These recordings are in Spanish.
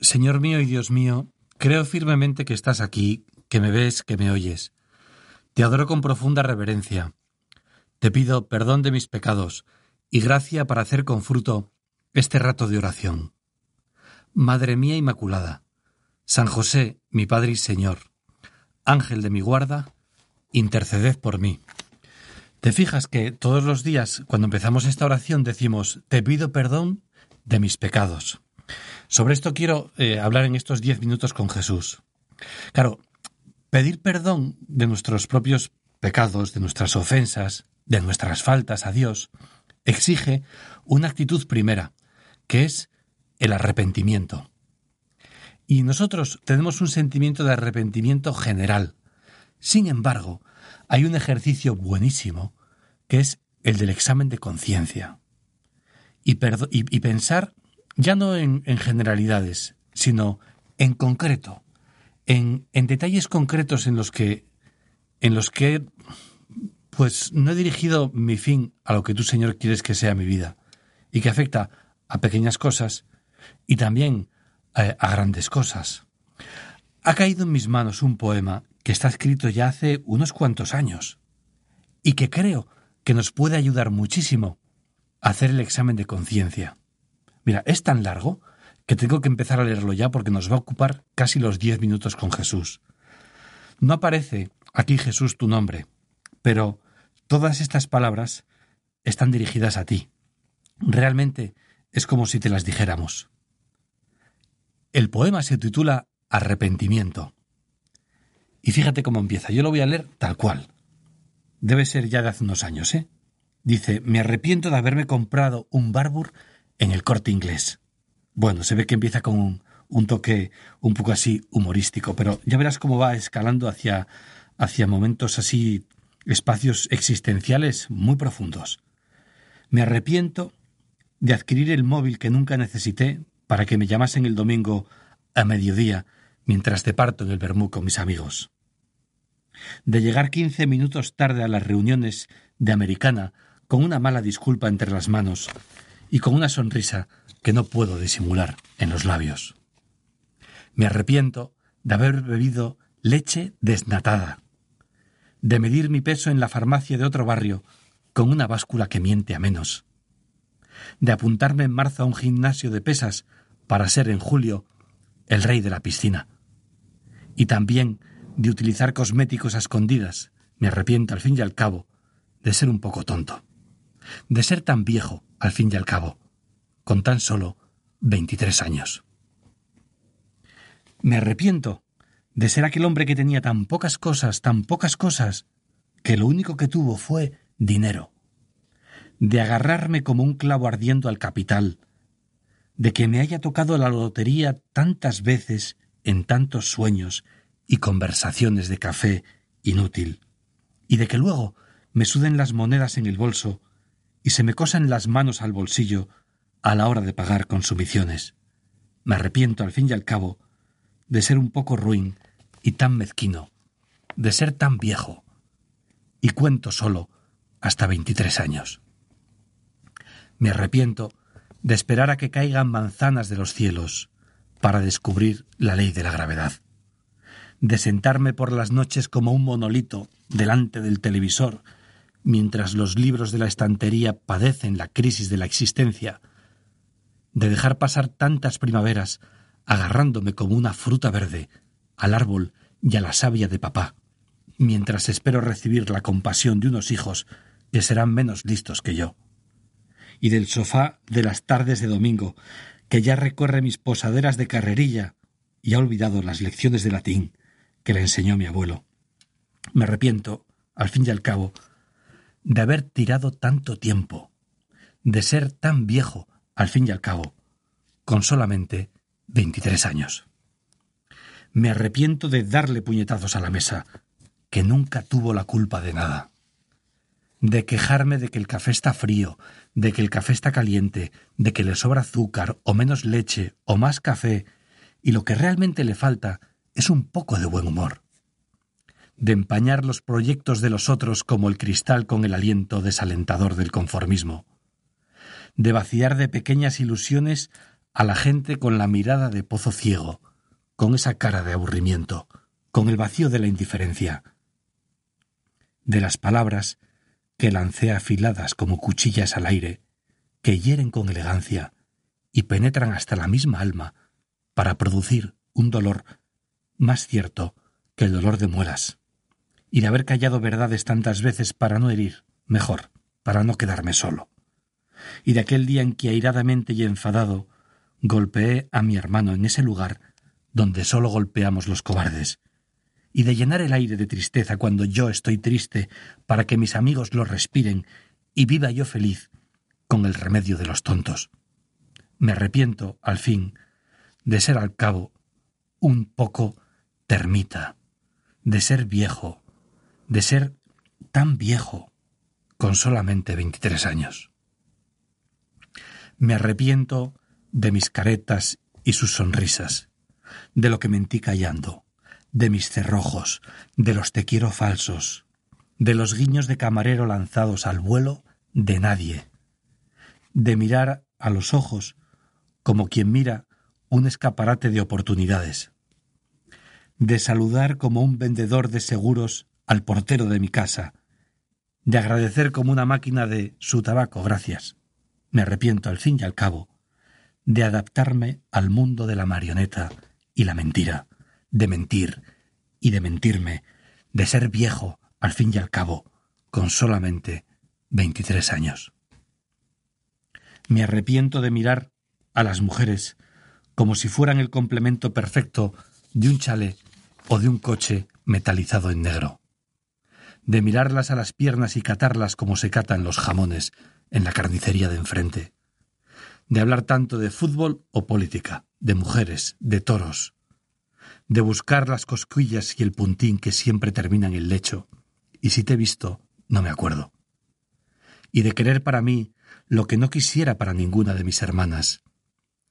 Señor mío y Dios mío, creo firmemente que estás aquí, que me ves, que me oyes. Te adoro con profunda reverencia. Te pido perdón de mis pecados y gracia para hacer con fruto este rato de oración. Madre mía Inmaculada, San José, mi Padre y Señor, Ángel de mi guarda, interceded por mí. Te fijas que todos los días, cuando empezamos esta oración, decimos, te pido perdón de mis pecados. Sobre esto quiero eh, hablar en estos diez minutos con Jesús. Claro, pedir perdón de nuestros propios pecados, de nuestras ofensas, de nuestras faltas a Dios, exige una actitud primera, que es el arrepentimiento. Y nosotros tenemos un sentimiento de arrepentimiento general. Sin embargo, hay un ejercicio buenísimo, que es el del examen de conciencia. Y, y, pensar ya no en, generalidades, sino en concreto, en, en, detalles concretos en los que en los que pues no he dirigido mi fin a lo que tú, Señor, quieres que sea mi vida, y que afecta a pequeñas cosas y también a, a grandes cosas. Ha caído en mis manos un poema que está escrito ya hace unos cuantos años, y que creo que nos puede ayudar muchísimo a hacer el examen de conciencia. Mira, es tan largo que tengo que empezar a leerlo ya porque nos va a ocupar casi los diez minutos con Jesús. No aparece aquí Jesús tu nombre, pero todas estas palabras están dirigidas a ti. Realmente es como si te las dijéramos. El poema se titula Arrepentimiento. Y fíjate cómo empieza. Yo lo voy a leer tal cual. Debe ser ya de hace unos años, ¿eh? Dice, me arrepiento de haberme comprado un Barbour en el corte inglés. Bueno, se ve que empieza con un, toque un poco así humorístico, pero ya verás cómo va escalando hacia, hacia momentos así, espacios existenciales muy profundos. Me arrepiento de adquirir el móvil que nunca necesité para que me llamasen el domingo a mediodía mientras te parto en el Bermú con mis amigos. De llegar quince minutos tarde a las reuniones de Americana con una mala disculpa entre las manos y con una sonrisa que no puedo disimular en los labios. Me arrepiento de haber bebido leche desnatada, de medir mi peso en la farmacia de otro barrio con una báscula que miente a menos, de apuntarme en marzo a un gimnasio de pesas para ser en julio el rey de la piscina, y también de utilizar cosméticos a escondidas. Me arrepiento al fin y al cabo de ser un poco tonto, de ser tan viejo al fin y al cabo, con tan solo veintitrés años. Me arrepiento de ser aquel hombre que tenía tan pocas cosas, tan pocas cosas, que lo único que tuvo fue dinero, de agarrarme como un clavo ardiendo al capital, de que me haya tocado la lotería tantas veces en tantos sueños y conversaciones de café inútil, y de que luego me suden las monedas en el bolso y se me cosan las manos al bolsillo a la hora de pagar consumiciones. Me arrepiento al fin y al cabo de ser un poco ruin y tan mezquino, de ser tan viejo, y cuento solo hasta veintitrés años. Me arrepiento de esperar a que caigan manzanas de los cielos para descubrir la ley de la gravedad, de sentarme por las noches como un monolito delante del televisor mientras los libros de la estantería padecen la crisis de la existencia, de dejar pasar tantas primaveras agarrándome como una fruta verde al árbol y a la savia de papá, mientras espero recibir la compasión de unos hijos que serán menos listos que yo, y del sofá de las tardes de domingo, que ya recorre mis posaderas de carrerilla y ha olvidado las lecciones de latín que le enseñó mi abuelo. Me arrepiento, al fin y al cabo, de haber tirado tanto tiempo, de ser tan viejo, al fin y al cabo, con solamente veintitrés años. Me arrepiento de darle puñetazos a la mesa, que nunca tuvo la culpa de nada. De quejarme de que el café está frío, de que el café está caliente, de que le sobra azúcar, o menos leche, o más café, y lo que realmente le falta es un poco de buen humor. De empañar los proyectos de los otros como el cristal con el aliento desalentador del conformismo. De vaciar de pequeñas ilusiones a la gente con la mirada de pozo ciego, con esa cara de aburrimiento, con el vacío de la indiferencia. De las palabras que lancé afiladas como cuchillas al aire, que hieren con elegancia y penetran hasta la misma alma, para producir un dolor más cierto que el dolor de muelas, y de haber callado verdades tantas veces para no herir, mejor, para no quedarme solo, y de aquel día en que airadamente y enfadado golpeé a mi hermano en ese lugar donde solo golpeamos los cobardes, y de llenar el aire de tristeza cuando yo estoy triste para que mis amigos lo respiren y viva yo feliz con el remedio de los tontos. Me arrepiento, al fin, de ser al cabo un poco termita, de ser viejo, de ser tan viejo, con solamente veintitrés años. Me arrepiento de mis caretas y sus sonrisas, de lo que mentí callando, de mis cerrojos, de los te quiero falsos, de los guiños de camarero lanzados al vuelo de nadie, de mirar a los ojos como quien mira un escaparate de oportunidades, de saludar como un vendedor de seguros al portero de mi casa, de agradecer como una máquina de su tabaco, gracias. Me arrepiento al fin y al cabo de adaptarme al mundo de la marioneta y la mentira, de mentir y de mentirme, de ser viejo al fin y al cabo, con solamente veintitrés años. Me arrepiento de mirar a las mujeres como si fueran el complemento perfecto de un chalet o de un coche metalizado en negro, de mirarlas a las piernas y catarlas como se catan los jamones en la carnicería de enfrente, de hablar tanto de fútbol o política, de mujeres, de toros, de buscar las cosquillas y el puntín que siempre terminan en el lecho, y si te he visto, no me acuerdo, y de querer para mí lo que no quisiera para ninguna de mis hermanas,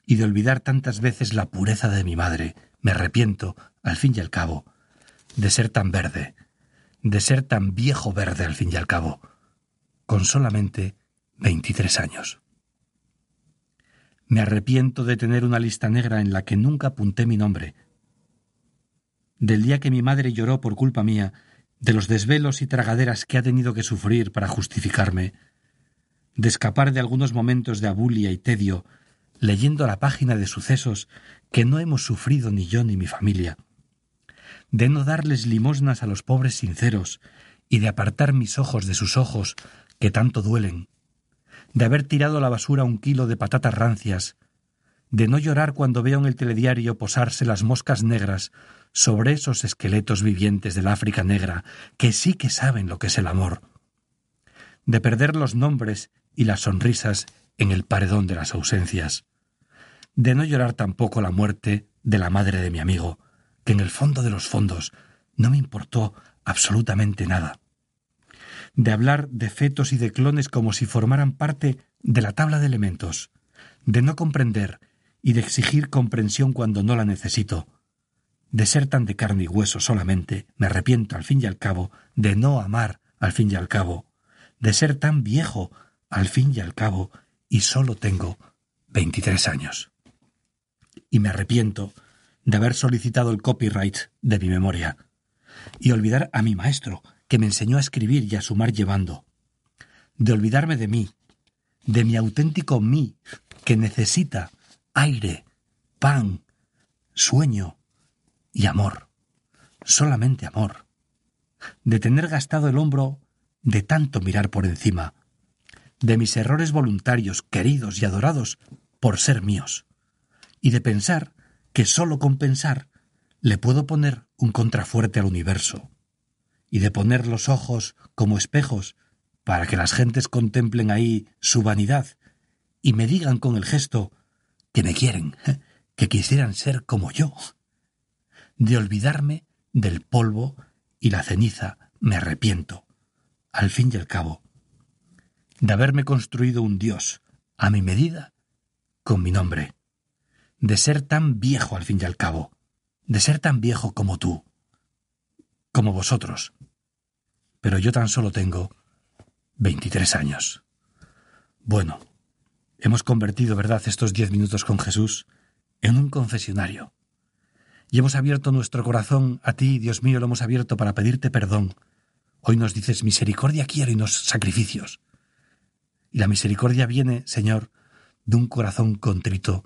y de olvidar tantas veces la pureza de mi madre, me arrepiento, al fin y al cabo, de ser tan verde, de ser tan viejo verde al fin y al cabo, con solamente veintitrés años. Me arrepiento de tener una lista negra en la que nunca apunté mi nombre, del día que mi madre lloró por culpa mía, de los desvelos y tragaderas que ha tenido que sufrir para justificarme, de escapar de algunos momentos de abulia y tedio leyendo la página de sucesos que no hemos sufrido ni yo ni mi familia, de no darles limosnas a los pobres sinceros y de apartar mis ojos de sus ojos que tanto duelen, de haber tirado a la basura un kilo de patatas rancias, de no llorar cuando veo en el telediario posarse las moscas negras sobre esos esqueletos vivientes del África negra que sí que saben lo que es el amor, de perder los nombres y las sonrisas en el paredón de las ausencias, de no llorar tampoco la muerte de la madre de mi amigo, que en el fondo de los fondos no me importó absolutamente nada, de hablar de fetos y de clones como si formaran parte de la tabla de elementos, de no comprender y de exigir comprensión cuando no la necesito, de ser tan de carne y hueso solamente, me arrepiento al fin y al cabo, de no amar al fin y al cabo, de ser tan viejo al fin y al cabo, y solo tengo veintitrés años. Y me arrepiento de haber solicitado el copyright de mi memoria y olvidar a mi maestro, que me enseñó a escribir y a sumar llevando, de olvidarme de mí, de mi auténtico mí, que necesita aire, pan, sueño y amor, solamente amor, de tener gastado el hombro de tanto mirar por encima, de mis errores voluntarios, queridos y adorados por ser míos, y de pensar que sólo con pensar le puedo poner un contrafuerte al universo, y de poner los ojos como espejos para que las gentes contemplen ahí su vanidad y me digan con el gesto que me quieren, que quisieran ser como yo. De olvidarme del polvo y la ceniza me arrepiento, al fin y al cabo, de haberme construido un Dios a mi medida con mi nombre, de ser tan viejo al fin y al cabo, de ser tan viejo como tú, como vosotros. Pero yo tan solo tengo veintitrés años. Bueno, hemos convertido, ¿verdad?, estos diez minutos con Jesús en un confesionario. Y hemos abierto nuestro corazón a ti, Dios mío, lo hemos abierto para pedirte perdón. Hoy nos dices, misericordia quiero y nos sacrificios. Y la misericordia viene, Señor, de un corazón contrito